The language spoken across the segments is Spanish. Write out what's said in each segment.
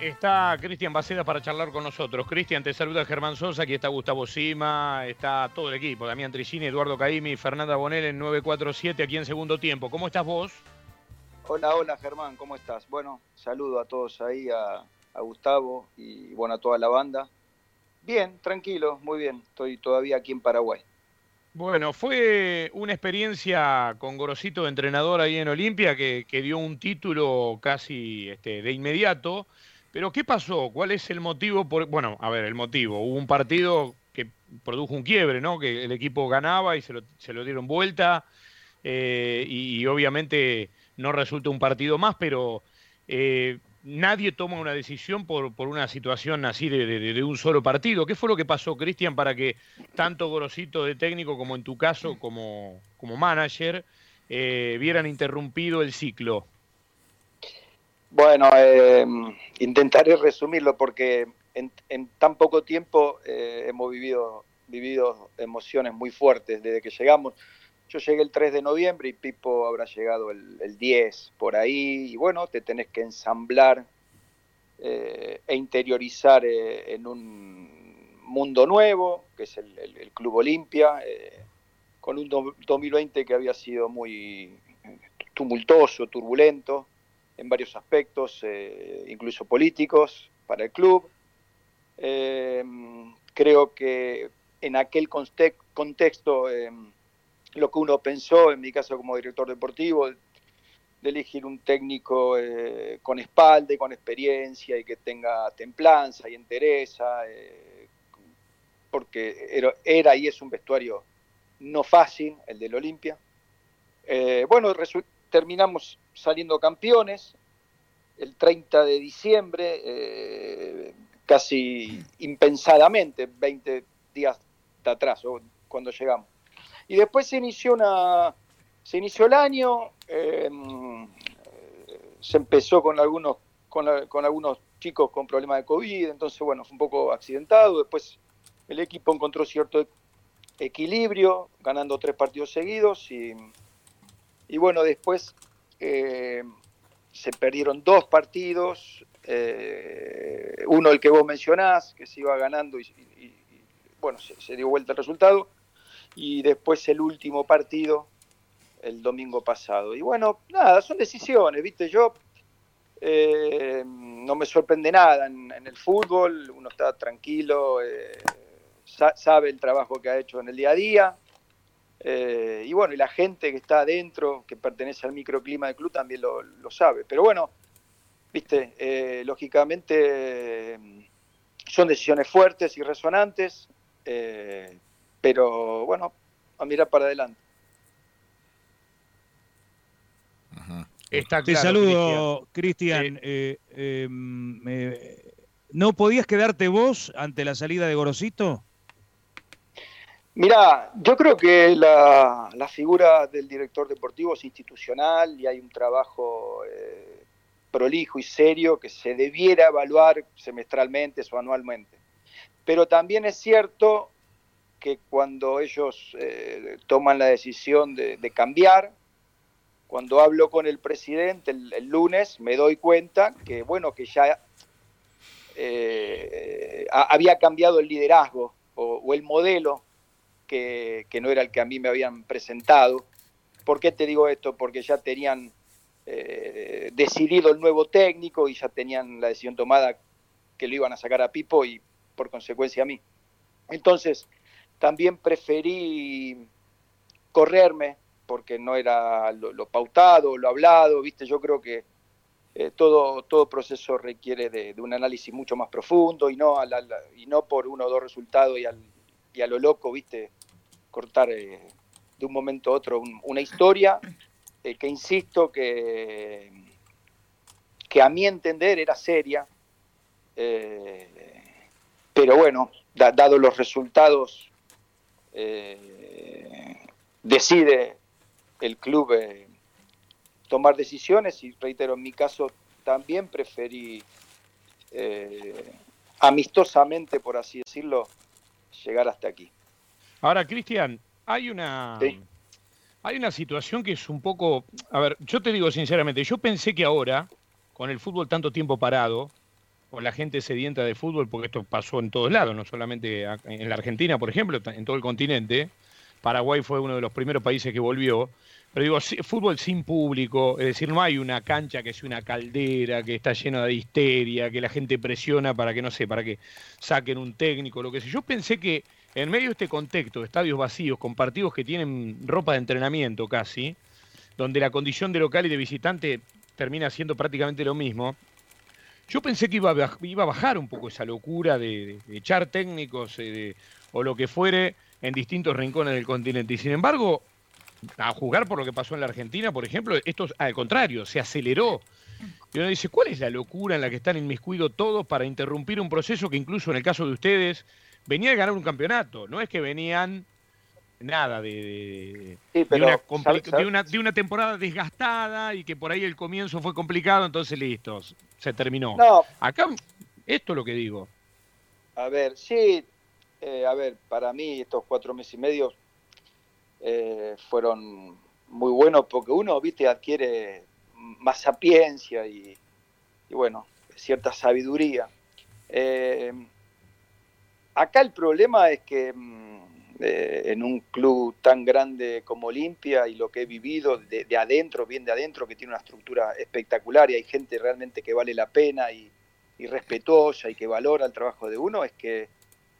Está Cristian Baceda para charlar con nosotros. Cristian, te saluda Germán Sosa, aquí está Gustavo Sima, está todo el equipo, Damián Tricini, Eduardo Caimi, Fernanda Bonel en 947 aquí en segundo tiempo. ¿Cómo estás vos? Hola, hola Germán, ¿cómo estás? Bueno, saludo a todos ahí, a, a Gustavo y bueno, a toda la banda. Bien, tranquilo, muy bien, estoy todavía aquí en Paraguay. Bueno, fue una experiencia con Gorosito de entrenador ahí en Olimpia que, que dio un título casi este, de inmediato. Pero ¿qué pasó? ¿Cuál es el motivo? Por... Bueno, a ver, el motivo. Hubo un partido que produjo un quiebre, ¿no? Que el equipo ganaba y se lo, se lo dieron vuelta. Eh, y, obviamente no resulta un partido más, pero eh, nadie toma una decisión por, una situación así de, un solo partido. ¿Qué fue lo que pasó, Cristian, para que tanto Gorosito de técnico como en tu caso como, como manager eh, vieran interrumpido el ciclo? Bueno, eh, intentaré resumirlo porque en, en tan poco tiempo eh, hemos vivido, vivido emociones muy fuertes desde que llegamos. Yo llegué el 3 de noviembre y Pipo habrá llegado el, el 10 por ahí. Y bueno, te tenés que ensamblar eh, e interiorizar eh, en un mundo nuevo, que es el, Club Olimpia, eh, con un do, 2020 que había sido muy tumultuoso, turbulento en varios aspectos, eh, incluso políticos, para el club. Eh, creo que en aquel contexto, eh, lo que uno pensó, en mi caso como director deportivo, de elegir un técnico eh, con espalda y con experiencia y que tenga templanza y entereza, eh, porque era, y es un vestuario no fácil, el del Olimpia. Bueno, terminamos saliendo campeones el 30 de diciembre, eh, casi impensadamente, 20 días atrás, cuando llegamos. Y después se inició una. Se inició el año, eh, se empezó con algunos, con, con, algunos chicos con problemas de COVID, entonces, bueno, fue un poco accidentado. Después el equipo encontró cierto equilibrio, ganando tres partidos seguidos. Y, y bueno, después eh, se perdieron dos partidos, eh, uno el que vos mencionás, que se iba ganando y, y, bueno, se, dio vuelta el resultado, y después el último partido el domingo pasado. Y bueno, nada, son decisiones, viste, yo eh, no me sorprende nada en, el fútbol, uno está tranquilo, eh, sa sabe el trabajo que ha hecho en el día a día, eh, y bueno, y la gente que está adentro, que pertenece al microclima del club, también lo, lo sabe. Pero bueno, viste, eh, lógicamente son decisiones fuertes y resonantes, eh, pero bueno, a mirar para adelante. Está claro, Te saludo, Cristian. Eh, eh, ¿No podías quedarte vos ante la salida de Gorosito? Mira, yo creo que la, figura del director deportivo es institucional y hay un trabajo eh, prolijo y serio que se debiera evaluar semestralmente o anualmente. Pero también es cierto que cuando ellos eh, toman la decisión de, cambiar, cuando hablo con el presidente el, lunes, me doy cuenta que, bueno, que ya eh, había cambiado el liderazgo o el modelo que, no era el que a mí me habían presentado. ¿Por qué te digo esto? Porque ya tenían eh, decidido el nuevo técnico y ya tenían la decisión tomada que lo iban a sacar a Pipo y por consecuencia a mí. Entonces, también preferí correrme porque no era lo, pautado, lo hablado, viste, yo creo que eh, todo, todo proceso requiere de, un análisis mucho más profundo y no, a la, y no por uno o dos resultados y, al, y a lo loco, viste, cortar eh, de un momento a otro un, una historia eh, que insisto que, que a mi entender era seria, eh, pero bueno, da, dado los resultados, decide el club tomar decisiones y reitero, en mi caso también preferí amistosamente, por así decirlo, llegar hasta aquí. Ahora, Cristian, hay una. Sí. Hay una situación que es un poco. A ver, yo te digo sinceramente, yo pensé que ahora, con el fútbol tanto tiempo parado, o la gente sedienta de fútbol, porque esto pasó en todos lados, no solamente en la Argentina, por ejemplo, en todo el continente. Paraguay fue uno de los primeros países que volvió. Pero digo, fútbol sin público, es decir, no hay una cancha que sea una caldera, que está llena de histeria, que la gente presiona para que, no sé, para que saquen un técnico, lo que sea. Yo pensé que en medio de este contexto, de estadios vacíos, con partidos que tienen ropa de entrenamiento casi, donde la condición de local y de visitante termina siendo prácticamente lo mismo, yo pensé que iba a, bajar un poco esa locura de, echar técnicos eh, o lo que fuere en distintos rincones del continente. Y sin embargo, a jugar por lo que pasó en la Argentina, por ejemplo, esto al contrario, se aceleró. Y uno dice, ¿cuál es la locura en la que están inmiscuidos todos para interrumpir un proceso que incluso en el caso de ustedes venía de ganar un campeonato? No es que venían nada de, una, de, una, temporada desgastada y que por ahí el comienzo fue complicado, entonces listo, se terminó. Acá, esto es lo que digo. A ver, sí, eh, a ver, para mí estos cuatro meses y medio eh, fueron muy buenos porque uno, viste, adquiere más sapiencia y, bueno, cierta sabiduría. Eh, acá el problema es que mm, eh, en un club tan grande como Olimpia y lo que he vivido de, adentro, bien de adentro, que tiene una estructura espectacular y hay gente realmente que vale la pena y, respetuosa y que valora el trabajo de uno, es que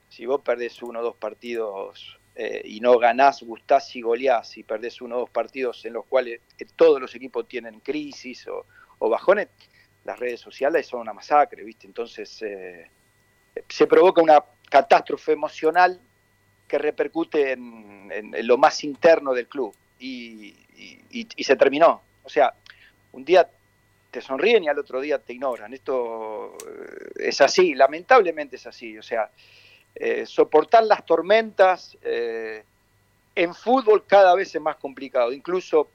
si vos perdés uno o dos partidos eh, y no ganás, gustás y goleás y perdés uno o dos partidos en los cuales eh, todos los equipos tienen crisis o, bajones, las redes sociales son una masacre, ¿viste? Entonces se provoca una catástrofe emocional que repercute en, lo más interno del club y, y, se terminó. O sea, un día te sonríen y al otro día te ignoran. Esto es así, lamentablemente es así. O sea, eh, soportar las tormentas eh, en fútbol cada vez es más complicado, incluso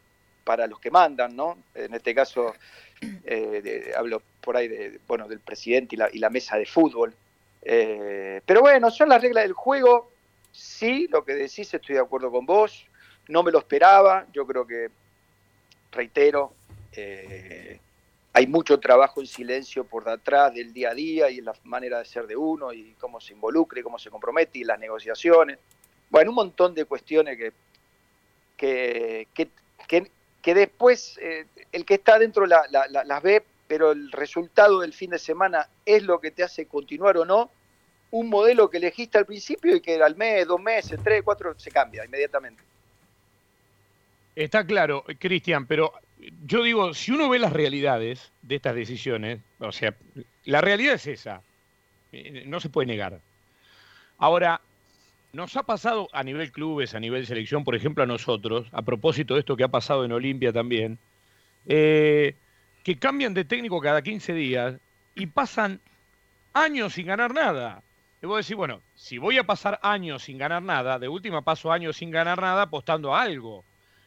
para los que mandan, ¿no? En este caso eh, hablo por ahí de, bueno, del presidente y la, mesa de fútbol. Pero bueno, son las reglas del juego. Sí, lo que decís, estoy de acuerdo con vos. No me lo esperaba. Yo creo que, reitero, hay mucho trabajo en silencio por detrás del día a día y en la manera de ser de uno y cómo se involucra y cómo se compromete y las negociaciones. Bueno, un montón de cuestiones que, que, que, después eh, el que está dentro las ve, pero el resultado del fin de semana es lo que te hace continuar o no. Un modelo que elegiste al principio y que al mes, dos meses, tres, cuatro, se cambia inmediatamente. Está claro, Cristian, pero yo digo, si uno ve las realidades de estas decisiones, o sea, la realidad es esa, eh, no se puede negar. Ahora, nos ha pasado a nivel clubes, a nivel selección, por ejemplo, a nosotros, a propósito de esto que ha pasado en Olimpia también, eh, que cambian de técnico cada 15 días y pasan años sin ganar nada. Y vos decís, bueno, si voy a pasar años sin ganar nada, de última paso años sin ganar nada apostando a algo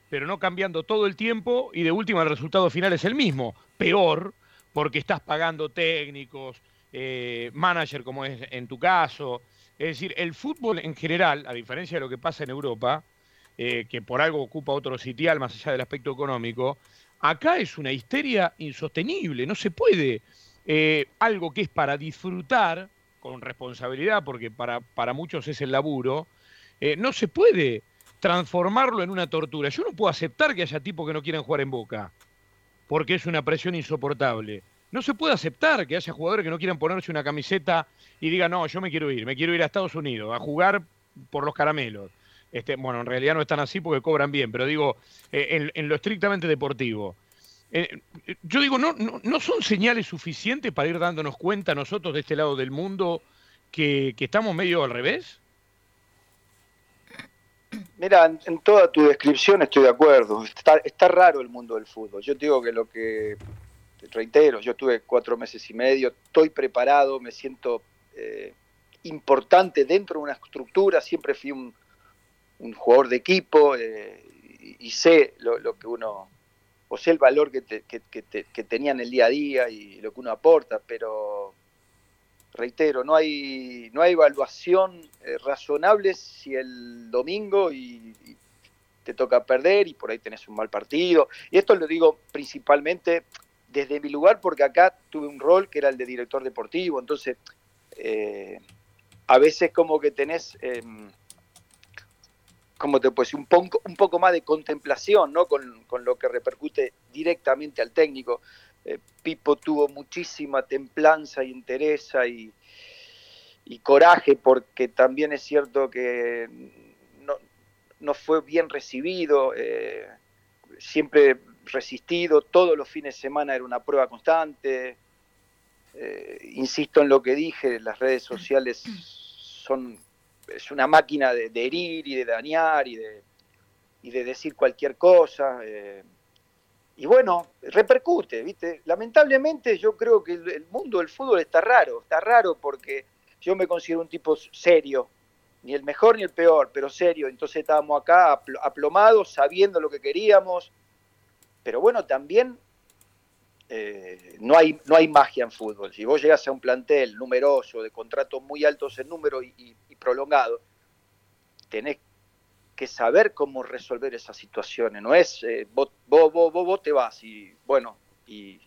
pero no cambiando todo el tiempo y de última el resultado final es el mismo. Peor, porque estás pagando técnicos, eh, manager como es en tu caso. Es decir, el fútbol en general, a diferencia de lo que pasa en Europa, eh, que por algo ocupa otro sitial más allá del aspecto económico, acá es una histeria insostenible. No se puede eh, algo que es para disfrutar con responsabilidad, porque para, para muchos es el laburo, no se puede transformarlo en una tortura. Yo no puedo aceptar que haya tipos que no quieran jugar en Boca, porque es una presión insoportable. No se puede aceptar que haya jugadores que no quieran ponerse una camiseta y digan, no, yo me quiero ir, me quiero ir a Estados Unidos a jugar por los caramelos. Este, bueno, en realidad no están así porque cobran bien, pero digo, eh, en, lo estrictamente deportivo. Eh, yo digo, ¿no, ¿no, no, son señales suficientes para ir dándonos cuenta nosotros de este lado del mundo que, estamos medio al revés? Mira, en, toda tu descripción estoy de acuerdo. Está, raro el mundo del fútbol. Yo te digo que lo que, reitero, yo tuve cuatro meses y medio, estoy preparado, me siento eh, importante dentro de una estructura, siempre fui un, jugador de equipo eh, y, sé lo, que uno, o sé el valor que, que tenía en el día a día y lo que uno aporta, pero reitero, no hay, no hay evaluación eh, razonable si el domingo y, te toca perder y por ahí tenés un mal partido. Y esto lo digo principalmente desde mi lugar porque acá tuve un rol que era el de director deportivo, entonces eh, a veces como que tenés, em, como te puedo un poco, un poco más de contemplación ¿no? con, lo que repercute directamente al técnico. Eh, Pipo tuvo muchísima templanza y interés y, y coraje porque también es cierto que no, fue bien recibido, eh, siempre resistido, todos los fines de semana era una prueba constante. Eh, insisto en lo que dije, las redes sociales son es una máquina de, herir y de dañar y de, y de decir cualquier cosa. Eh, y bueno, repercute, ¿viste? Lamentablemente yo creo que el, mundo del fútbol está raro, está raro porque yo me considero un tipo serio, ni el mejor ni el peor, pero serio. Entonces estábamos acá aplomados, sabiendo lo que queríamos. Pero bueno, también eh, no, hay, no hay magia en fútbol. Si vos llegas a un plantel numeroso, de contratos muy altos en número y, prolongado, tenés que saber cómo resolver esas situaciones. No es eh, vos, vos, vos, vos, te vas y bueno, y,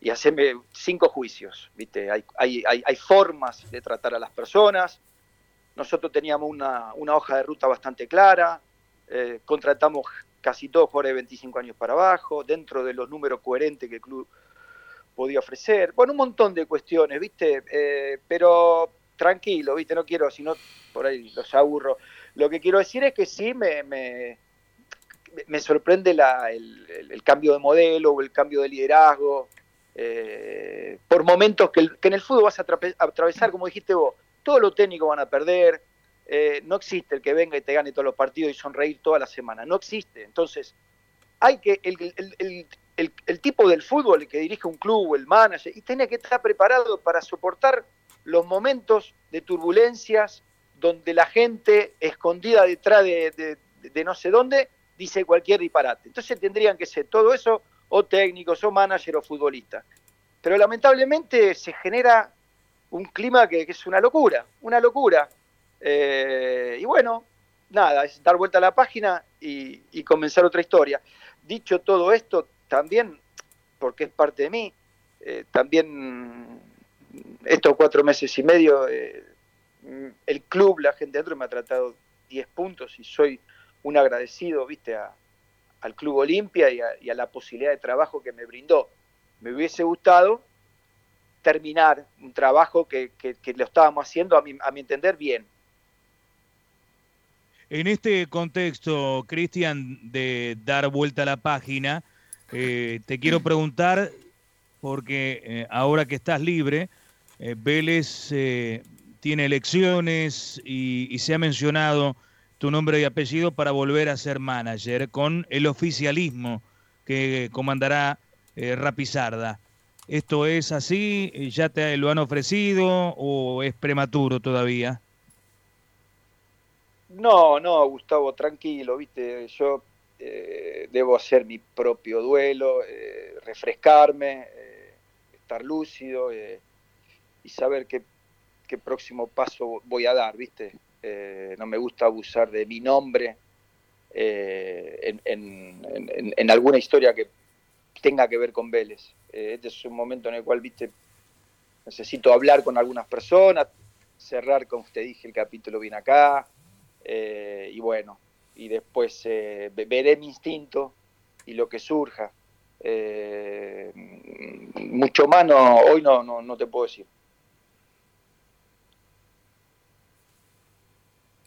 y haceme cinco juicios. ¿viste? Hay, hay, hay, formas de tratar a las personas. Nosotros teníamos una, una hoja de ruta bastante clara, eh, contratamos casi todos jugadores de 25 años para abajo, dentro de los números coherentes que el club podía ofrecer. Bueno, un montón de cuestiones, ¿viste? Eh, pero tranquilo, ¿viste? No quiero, si no, por ahí los aburro. Lo que quiero decir es que sí me, me, me sorprende la, el, cambio de modelo o el cambio de liderazgo. Eh, por momentos que, que, en el fútbol vas a atravesar, como dijiste vos, todos los técnicos van a perder, eh, no existe el que venga y te gane todos los partidos y sonreír toda la semana, no existe. Entonces, hay que, el, tipo del fútbol, el que dirige un club, el manager, y tiene que estar preparado para soportar los momentos de turbulencias donde la gente escondida detrás de, no sé dónde dice cualquier disparate. Entonces tendrían que ser todo eso o técnicos o manager o futbolistas. Pero lamentablemente se genera un clima que es una locura, una locura. Eh, y bueno, nada, es dar vuelta a la página y, comenzar otra historia. Dicho todo esto, también, porque es parte de mí, eh, también estos cuatro meses y medio, eh, el club, la gente dentro me ha tratado 10 puntos y soy un agradecido, viste, al Club Olimpia y a, la posibilidad de trabajo que me brindó. Me hubiese gustado terminar un trabajo que, lo estábamos haciendo, a a mi entender, bien en este contexto, Cristian, de dar vuelta a la página, eh, te quiero preguntar, porque eh, ahora que estás libre, eh, Vélez tiene elecciones y, se ha mencionado tu nombre y apellido para volver a ser manager con el oficialismo que comandará Rapizarda. ¿Esto es así? ¿Ya te lo han ofrecido o es prematuro todavía? No, no, Gustavo, tranquilo, viste, yo eh, debo hacer mi propio duelo, eh, refrescarme, eh, estar lúcido y saber qué, próximo paso voy a dar, viste. no me gusta abusar de mi nombre en, en, alguna historia que tenga que ver con Vélez. este es un momento en el cual, viste, necesito hablar con algunas personas, cerrar, como te dije, el capítulo bien acá eh, y bueno, y después eh, veré mi instinto y lo que surja. Eh, mucho más hoy no, no, te puedo decir.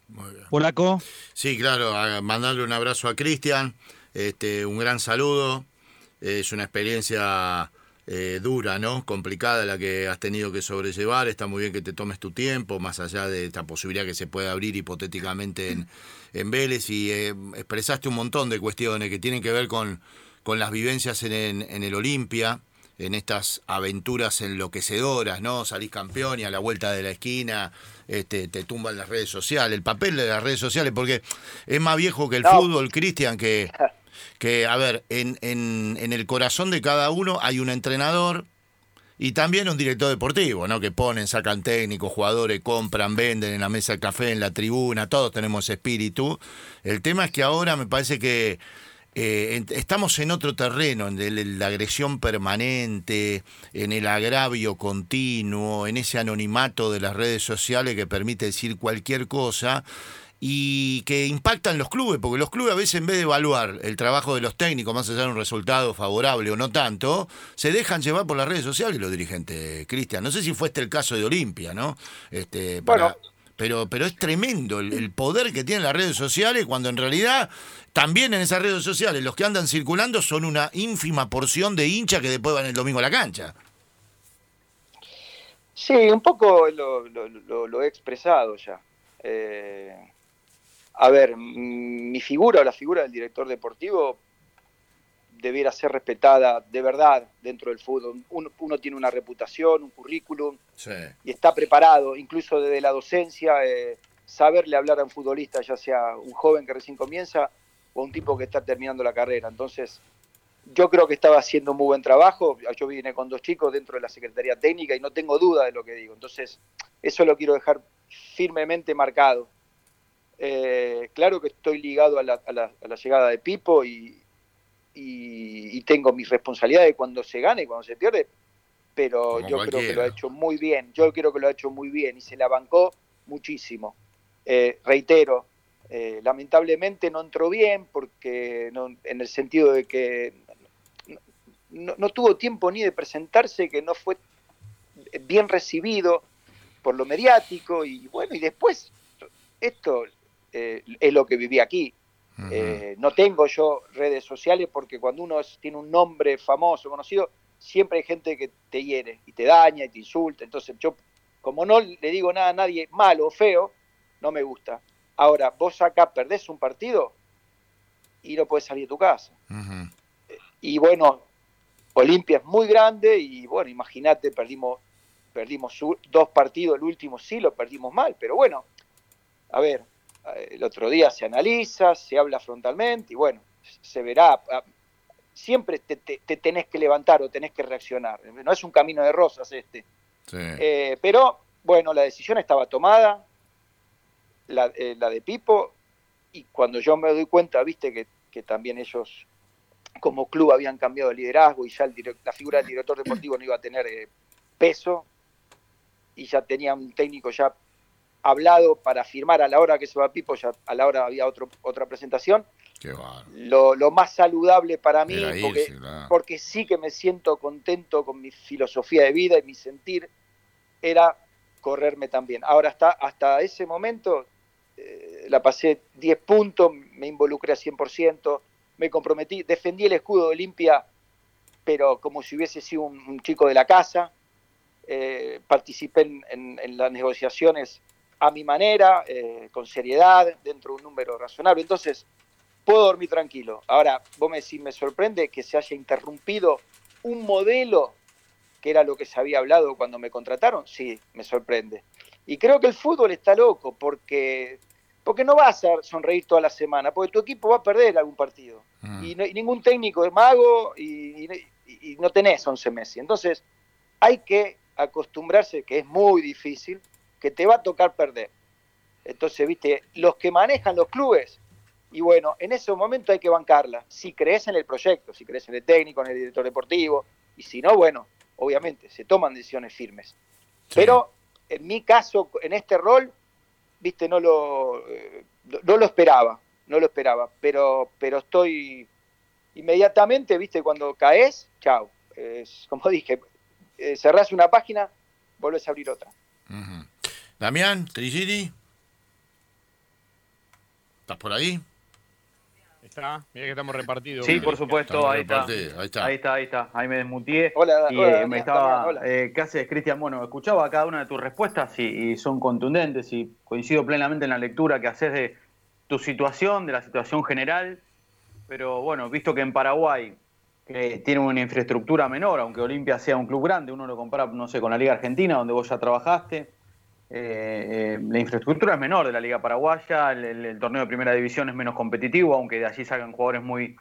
Muy bien. Polaco. Sí, claro, mandarle un abrazo a Cristian, este, un gran saludo. Es una experiencia eh, dura, ¿no? Complicada la que has tenido que sobrellevar. Está muy bien que te tomes tu tiempo, más allá de esta posibilidad que se puede abrir hipotéticamente en, en Vélez. Y eh, expresaste un montón de cuestiones que tienen que ver con, con las vivencias en, en el Olimpia, en estas aventuras enloquecedoras, ¿no? Salís campeón y a la vuelta de la esquina este, te tumban las redes sociales, el papel de las redes sociales, porque es más viejo que el fútbol, Cristian, que, que, a ver, en, en, el corazón de cada uno hay un entrenador y también un director deportivo, ¿no? Que ponen, sacan técnicos, jugadores, compran, venden en la mesa de café, en la tribuna, todos tenemos espíritu. El tema es que ahora me parece que eh, estamos en otro terreno, en la agresión permanente, en el agravio continuo, en ese anonimato de las redes sociales que permite decir cualquier cosa y que impactan los clubes, porque los clubes a veces en vez de evaluar el trabajo de los técnicos, más allá de un resultado favorable o no tanto, se dejan llevar por las redes sociales los dirigentes, Cristian. No sé si fue este el caso de Olimpia, ¿no? Este, para, pero, pero es tremendo el, poder que tienen las redes sociales cuando en realidad también en esas redes sociales los que andan circulando son una ínfima porción de hinchas que después van el domingo a la cancha. Sí, un poco lo, he expresado ya. Eh, a ver, mi figura o la figura del director deportivo debiera ser respetada de verdad dentro del fútbol. Uno, tiene una reputación, un currículum y está preparado, incluso desde la docencia, eh, saberle hablar a un futbolista, ya sea un joven que recién comienza o un tipo que está terminando la carrera. Entonces, yo creo que estaba haciendo un muy buen trabajo. Yo vine con dos chicos dentro de la Secretaría Técnica y no tengo duda de lo que digo. Entonces, eso lo quiero dejar firmemente marcado. Eh, claro que estoy ligado a la, llegada de Pipo y, tengo mis responsabilidades cuando se gana y cuando se pierde, pero yo creo que lo ha hecho muy bien, yo creo que lo ha hecho muy bien y se la bancó muchísimo. Eh, reitero, eh, lamentablemente no entró bien porque en el sentido de que no, tuvo tiempo ni de presentarse, que no fue bien recibido por lo mediático y bueno, y después esto eh, es lo que viví aquí. Eh, no tengo yo redes sociales porque cuando uno tiene un nombre famoso, conocido, siempre hay gente que te hiere y te daña y te insulta. Entonces yo, como no le digo nada a nadie malo o feo, no me gusta. Ahora, vos acá perdés un partido y no puedes salir de tu casa. Y bueno, Olimpia es muy grande y bueno, imagínate, perdimos, perdimos dos partidos, el último sí lo perdimos mal, pero bueno, a ver, el otro día se analiza, se habla frontalmente y bueno, se verá. Ah, siempre te, tenés que levantar o tenés que reaccionar. No es un camino de rosas este. Eh, pero bueno, la decisión estaba tomada, la, eh, de Pipo, y cuando yo me doy cuenta, viste que, también ellos como club habían cambiado de liderazgo y ya la figura del director deportivo no iba a tener eh, peso y ya tenía un técnico ya hablado para firmar a la hora que se va Pipo, ya a la hora había otro, otra presentación. lo, más saludable para mí, porque, sí que me siento contento con mi filosofía de vida y mi sentir, era correrme también. Ahora hasta, hasta ese momento eh, la pasé 10 puntos, me involucré a 100%, me comprometí, defendí el escudo de Olimpia, pero como si hubiese sido un, chico de la casa. Eh, participé en, en, las negociaciones a mi manera, eh, con seriedad, dentro de un número razonable. Entonces, puedo dormir tranquilo. Ahora, vos me decís, me sorprende que se haya interrumpido un modelo que era lo que se había hablado cuando me contrataron. Sí, me sorprende. Y creo que el fútbol está loco porque, porque no vas a sonreír toda la semana, porque tu equipo va a perder algún partido. Mm. Y, ningún técnico es mago y, y no tenés 11 meses. Entonces, hay que acostumbrarse, que es muy difícil, que te va a tocar perder. Entonces, viste, los que manejan los clubes, y bueno, en ese momento hay que bancarla. Si crees en el proyecto, si crees en el técnico, en el director deportivo, y si no, bueno, obviamente, se toman decisiones firmes. Pero en mi caso, en este rol, viste, no lo, eh, no lo esperaba, no lo esperaba, pero, pero estoy inmediatamente, viste, cuando caes, chao. Es, como dije, eh, cerrás una página, vuelves a abrir otra. Damián, Trigiri. ¿Estás por ahí? Está, mira que estamos repartidos. Sí, por supuesto, ahí está. ahí está. Ahí está, ahí está. Ahí me desmutié. Hola, y eh, me estaba. Eh, ¿Qué haces, Cristian? Bueno, escuchaba cada una de tus respuestas y, son contundentes y coincido plenamente en la lectura que haces de tu situación, de la situación general. Pero bueno, visto que en Paraguay que tiene una infraestructura menor, aunque Olimpia sea un club grande, uno lo compara, no sé, con la Liga Argentina, donde vos ya trabajaste eh, la infraestructura es menor de la Liga Paraguaya, el, torneo de primera división es menos competitivo, aunque de allí salgan jugadores muy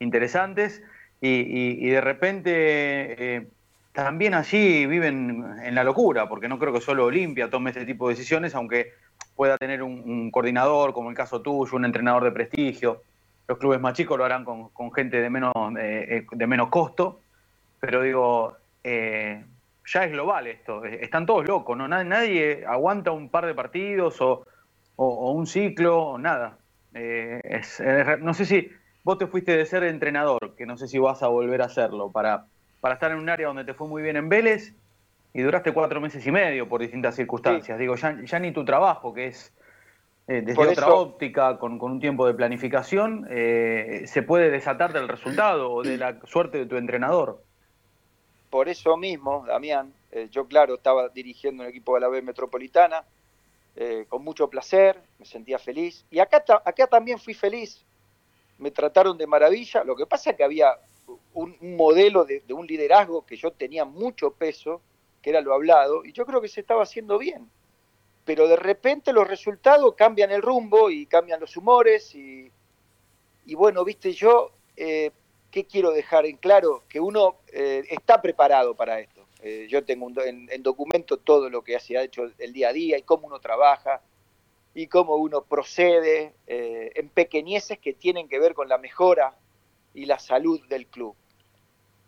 interesantes. Y, de repente eh, también allí viven en la locura, porque no creo que solo Olimpia tome este tipo de decisiones, aunque pueda tener un, coordinador, como el caso tuyo, un entrenador de prestigio. los clubes más chicos lo harán con, gente de menos, de menos costo, pero digo, ya es global esto, están todos locos, ¿no? Nadie, aguanta un par de partidos o, un ciclo o nada. no sé si vos te fuiste de ser entrenador, que no sé si vas a volver a hacerlo, para, para estar en un área donde te fue muy bien en Vélez y duraste cuatro meses y medio por distintas circunstancias. Digo, ya, ni tu trabajo, que es eh, desde otra óptica, con, un tiempo de planificación, eh, se puede desatar del resultado o de la suerte de tu entrenador. Por eso mismo, Damián, eh, yo claro, estaba dirigiendo un equipo de la B Metropolitana, con mucho placer, me sentía feliz. Y acá, acá también fui feliz, me trataron de maravilla. Lo que pasa es que había un, modelo de, un liderazgo que yo tenía mucho peso, que era lo hablado, y yo creo que se estaba haciendo bien. Pero de repente los resultados cambian el rumbo y cambian los humores y, bueno, viste, yo, eh, ¿qué quiero dejar en claro? Que uno eh, está preparado para esto. Eh, yo tengo en, en, documento todo lo que se ha hecho el día a día y cómo uno trabaja y cómo uno procede eh, en pequeñeces que tienen que ver con la mejora y la salud del club.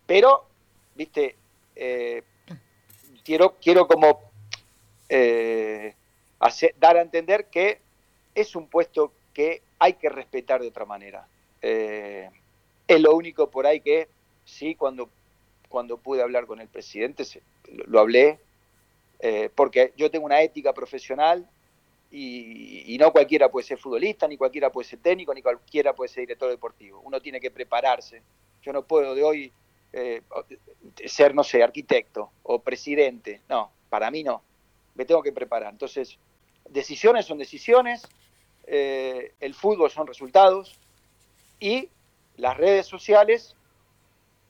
Pero, viste, eh, quiero, quiero como eh, dar a entender que es un puesto que hay que respetar de otra manera. Es lo único por ahí que, sí, cuando, cuando pude hablar con el presidente, lo, lo hablé, porque yo tengo una ética profesional y, no cualquiera puede ser futbolista, ni cualquiera puede ser técnico, ni cualquiera puede ser director deportivo. Uno tiene que prepararse. Yo no puedo de hoy eh, ser, no sé, arquitecto o presidente. No, para mí no. Me tengo que preparar. Entonces, decisiones son decisiones, eh, el fútbol son resultados y las redes sociales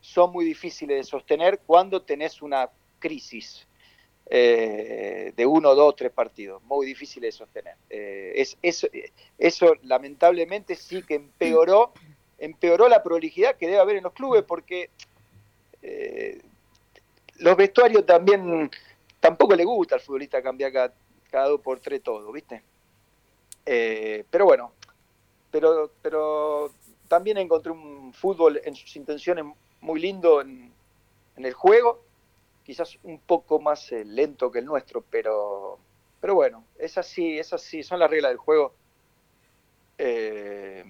son muy difíciles de sostener cuando tenés una crisis eh, de uno, dos, tres partidos. Muy difícil de sostener. Eh, es, eso lamentablemente sí que empeoró, empeoró la prolijidad que debe haber en los clubes porque eh, los vestuarios también tampoco le gusta al futbolista cambiar cada, dos por tres todo, ¿viste? pero bueno, pero, pero también encontré un fútbol en sus intenciones muy lindo en, el juego quizás un poco más eh, lento que el nuestro, pero, pero bueno, es así, es así, son las reglas del juego. Eh,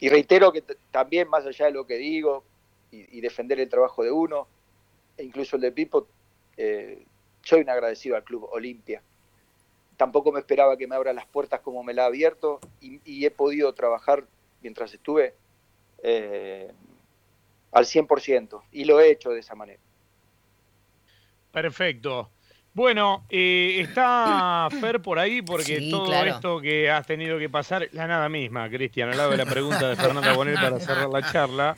y reitero que también, más allá de lo que digo y, defender el trabajo de uno, e incluso el de Pipo, eh, soy un agradecido al Club Olimpia. Tampoco me esperaba que me abra las puertas como me la ha abierto y, he podido trabajar mientras estuve al 100% y lo he hecho de esa manera. Perfecto. Bueno, eh, está Fer por ahí porque todo esto que has tenido que pasar, la nada misma, Cristian, al lado de la pregunta de Fernanda Bonel para cerrar la charla,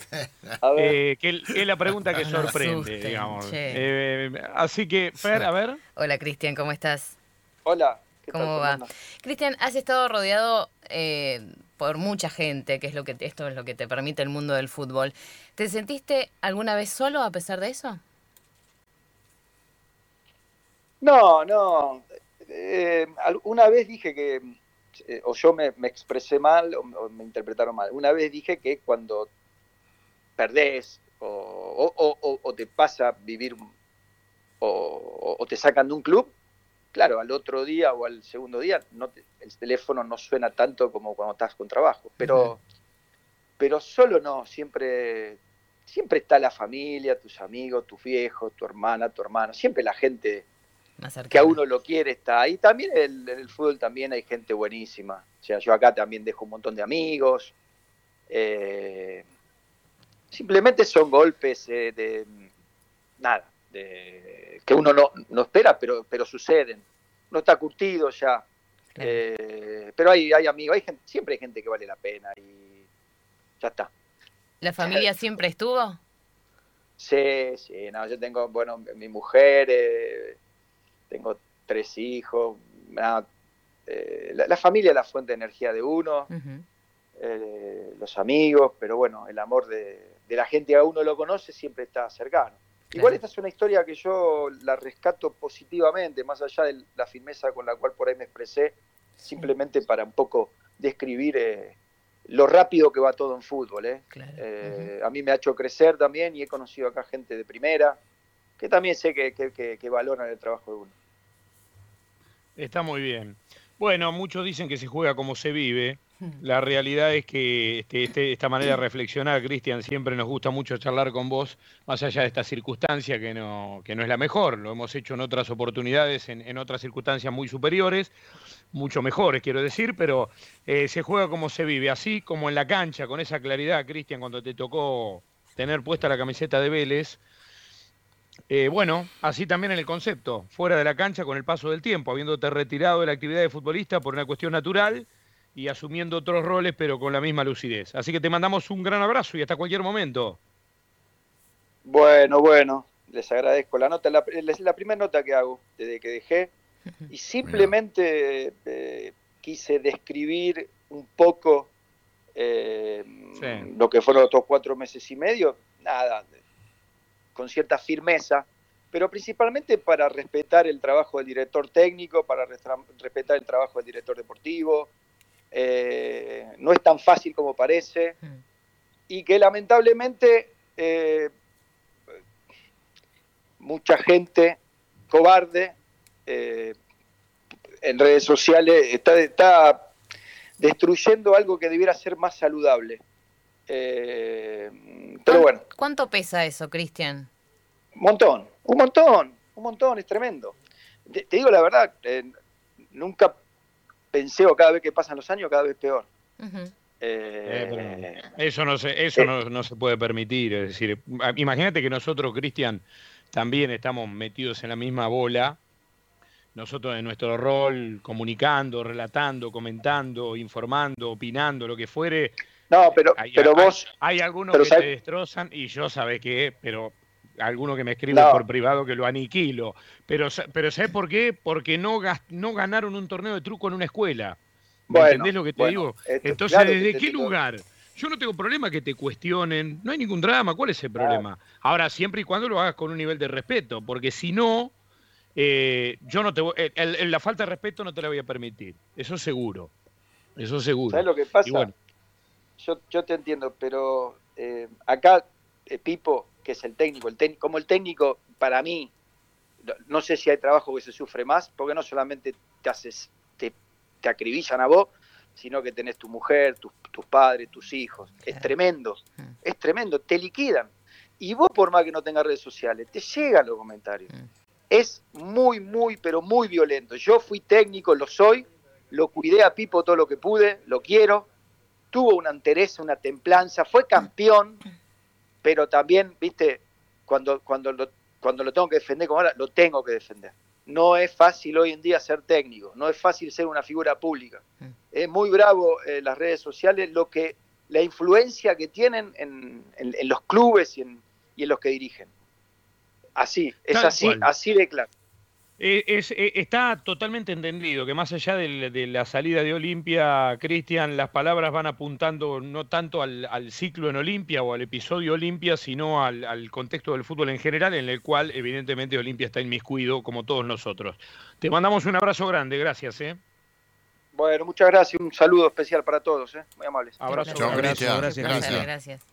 eh, que, es la pregunta que sorprende, digamos. Eh, así que, Fer, a ver. Hola, Cristian, ¿cómo estás? Hola. ¿Cómo va? Cristian, has estado rodeado por mucha gente, que es lo que esto es lo que te permite el mundo del fútbol. ¿Te sentiste alguna vez solo a pesar de eso? No, no. Eh, una vez dije que, eh, o yo me, expresé mal, o, me interpretaron mal. Una vez dije que cuando perdés, o, te pasa vivir, o, te sacan de un club, claro, al otro día o al segundo día no el teléfono no suena tanto como cuando estás con trabajo. Pero, pero solo no, siempre, siempre está la familia, tus amigos, tus viejos, tu hermana, tu hermano, siempre la gente que a uno lo quiere está ahí. También en el, fútbol también hay gente buenísima. O sea, yo acá también dejo un montón de amigos. Eh, simplemente son golpes eh, de nada, de, que uno no, no, espera, pero, pero suceden. No está curtido ya. Eh, pero hay, hay amigos, hay gente, siempre hay gente que vale la pena y ya está. ¿La familia siempre estuvo? Sí, sí, no, yo tengo, bueno, mi mujer, tengo tres hijos, eh, la, familia es la fuente de energía de uno, eh, los amigos, pero bueno, el amor de, la gente a uno lo conoce siempre está cercano. Igual esta es una historia que yo la rescato positivamente, más allá de la firmeza con la cual por ahí me expresé, simplemente para un poco describir lo rápido que va todo en fútbol. ¿eh? Claro. Eh, A mí me ha hecho crecer también y he conocido acá gente de primera que también sé que, que- que- que valoran el trabajo de uno. Está muy bien. Bueno, muchos dicen que se juega como se vive. La realidad es que este, este- esta manera de reflexionar, Cristian, siempre nos gusta mucho charlar con vos, más allá de esta circunstancia que no, que no es la mejor. Lo hemos hecho en otras oportunidades, en, en otras circunstancias muy superiores, mucho mejores, quiero decir, pero eh, se juega como se vive, así como en la cancha, con esa claridad, Cristian, cuando te tocó tener puesta la camiseta de Vélez. Eh, bueno, así también en el concepto, fuera de la cancha con el paso del tiempo, habiéndote retirado de la actividad de futbolista por una cuestión natural y asumiendo otros roles, pero con la misma lucidez. Así que te mandamos un gran abrazo y hasta cualquier momento. Bueno, bueno, les agradezco. La nota, la, es la primera nota que hago desde que dejé y simplemente eh, quise describir un poco eh, Sí. lo que fueron otros cuatro meses y medio, nada, con cierta firmeza, pero principalmente para respetar el trabajo del director técnico, para respetar el trabajo del director deportivo. Eh, no es tan fácil como parece Mm. y que lamentablemente eh, mucha gente cobarde eh, en redes sociales está, está destruyendo algo que debiera ser más saludable. Eh, pero ¿Cuán- bueno, ¿Cuánto pesa eso, Cristian? un montón, un montón, un montón, es tremendo. Te, te digo la verdad, eh, nunca pensé, o cada vez que pasan los años, cada vez peor. Eh, Eh, Eso no se, eso eh. no, no se puede permitir. Es decir, imagínate que nosotros, Cristian, también estamos metidos en la misma bola. Nosotros en nuestro rol, comunicando, relatando, comentando, informando, opinando, lo que fuere. No, pero, Hay, pero hay- vos, hay algunos pero que sabe- te destrozan y yo sabés qué, pero algunos que me escriben No. por privado que lo aniquilo. Pero, pero ¿sabés por qué? Porque no, ganaron un torneo de truco en una escuela. ¿Me Bueno, entendés lo que te bueno, digo? esto- Entonces, claro ¿desde qué lugar? Yo no tengo problema que te cuestionen, no hay ningún drama, ¿cuál es el problema? Ahora, siempre y cuando lo hagas con un nivel de respeto, porque si no, eh, yo no te voy- el- el- la falta de respeto no te la voy a permitir, eso seguro, eso seguro. ¿sabes lo que pasa? Y bueno, yo, yo te entiendo, pero eh, acá eh, Pipo, que es el técnico, el técnico, como el técnico, para mí, no- sé si hay trabajo que se sufre más, porque no solamente te haces, te, te acribillan a vos, sino que tenés tu mujer, tus, tus padres, tus hijos. Es tremendo, Mm. es tremendo, te liquidan. Y vos, por más que no tengas redes sociales, te llegan los comentarios. Mm. Es muy, muy, pero muy violento. Yo fui técnico, lo soy, lo cuidé a Pipo todo lo que pude, lo quiero, tuvo una entereza, una templanza, fue campeón, pero también, viste, cuando, cuando, lo, cuando lo tengo que defender como ahora, lo tengo que defender. No es fácil hoy en día ser técnico, no es fácil ser una figura pública. Es muy bravo eh, las redes sociales, lo que la influencia que tienen en, en- en los clubes y en, y en los que dirigen. Así, es Tal así, cual. así de claro. Eh, es- eh, está totalmente entendido que más allá del- de, la salida de Olimpia, Cristian, las palabras van apuntando no tanto al, al ciclo en Olimpia o al episodio Olimpia, sino al, al contexto del fútbol en general, en el cual evidentemente Olimpia está inmiscuido como todos nosotros. Te mandamos un abrazo grande, gracias. ¿eh? Bueno, muchas gracias, un saludo especial para todos, ¿eh? muy amables. Abrazo. Cristian. Gracias, Gracias. Cristian. Gracias.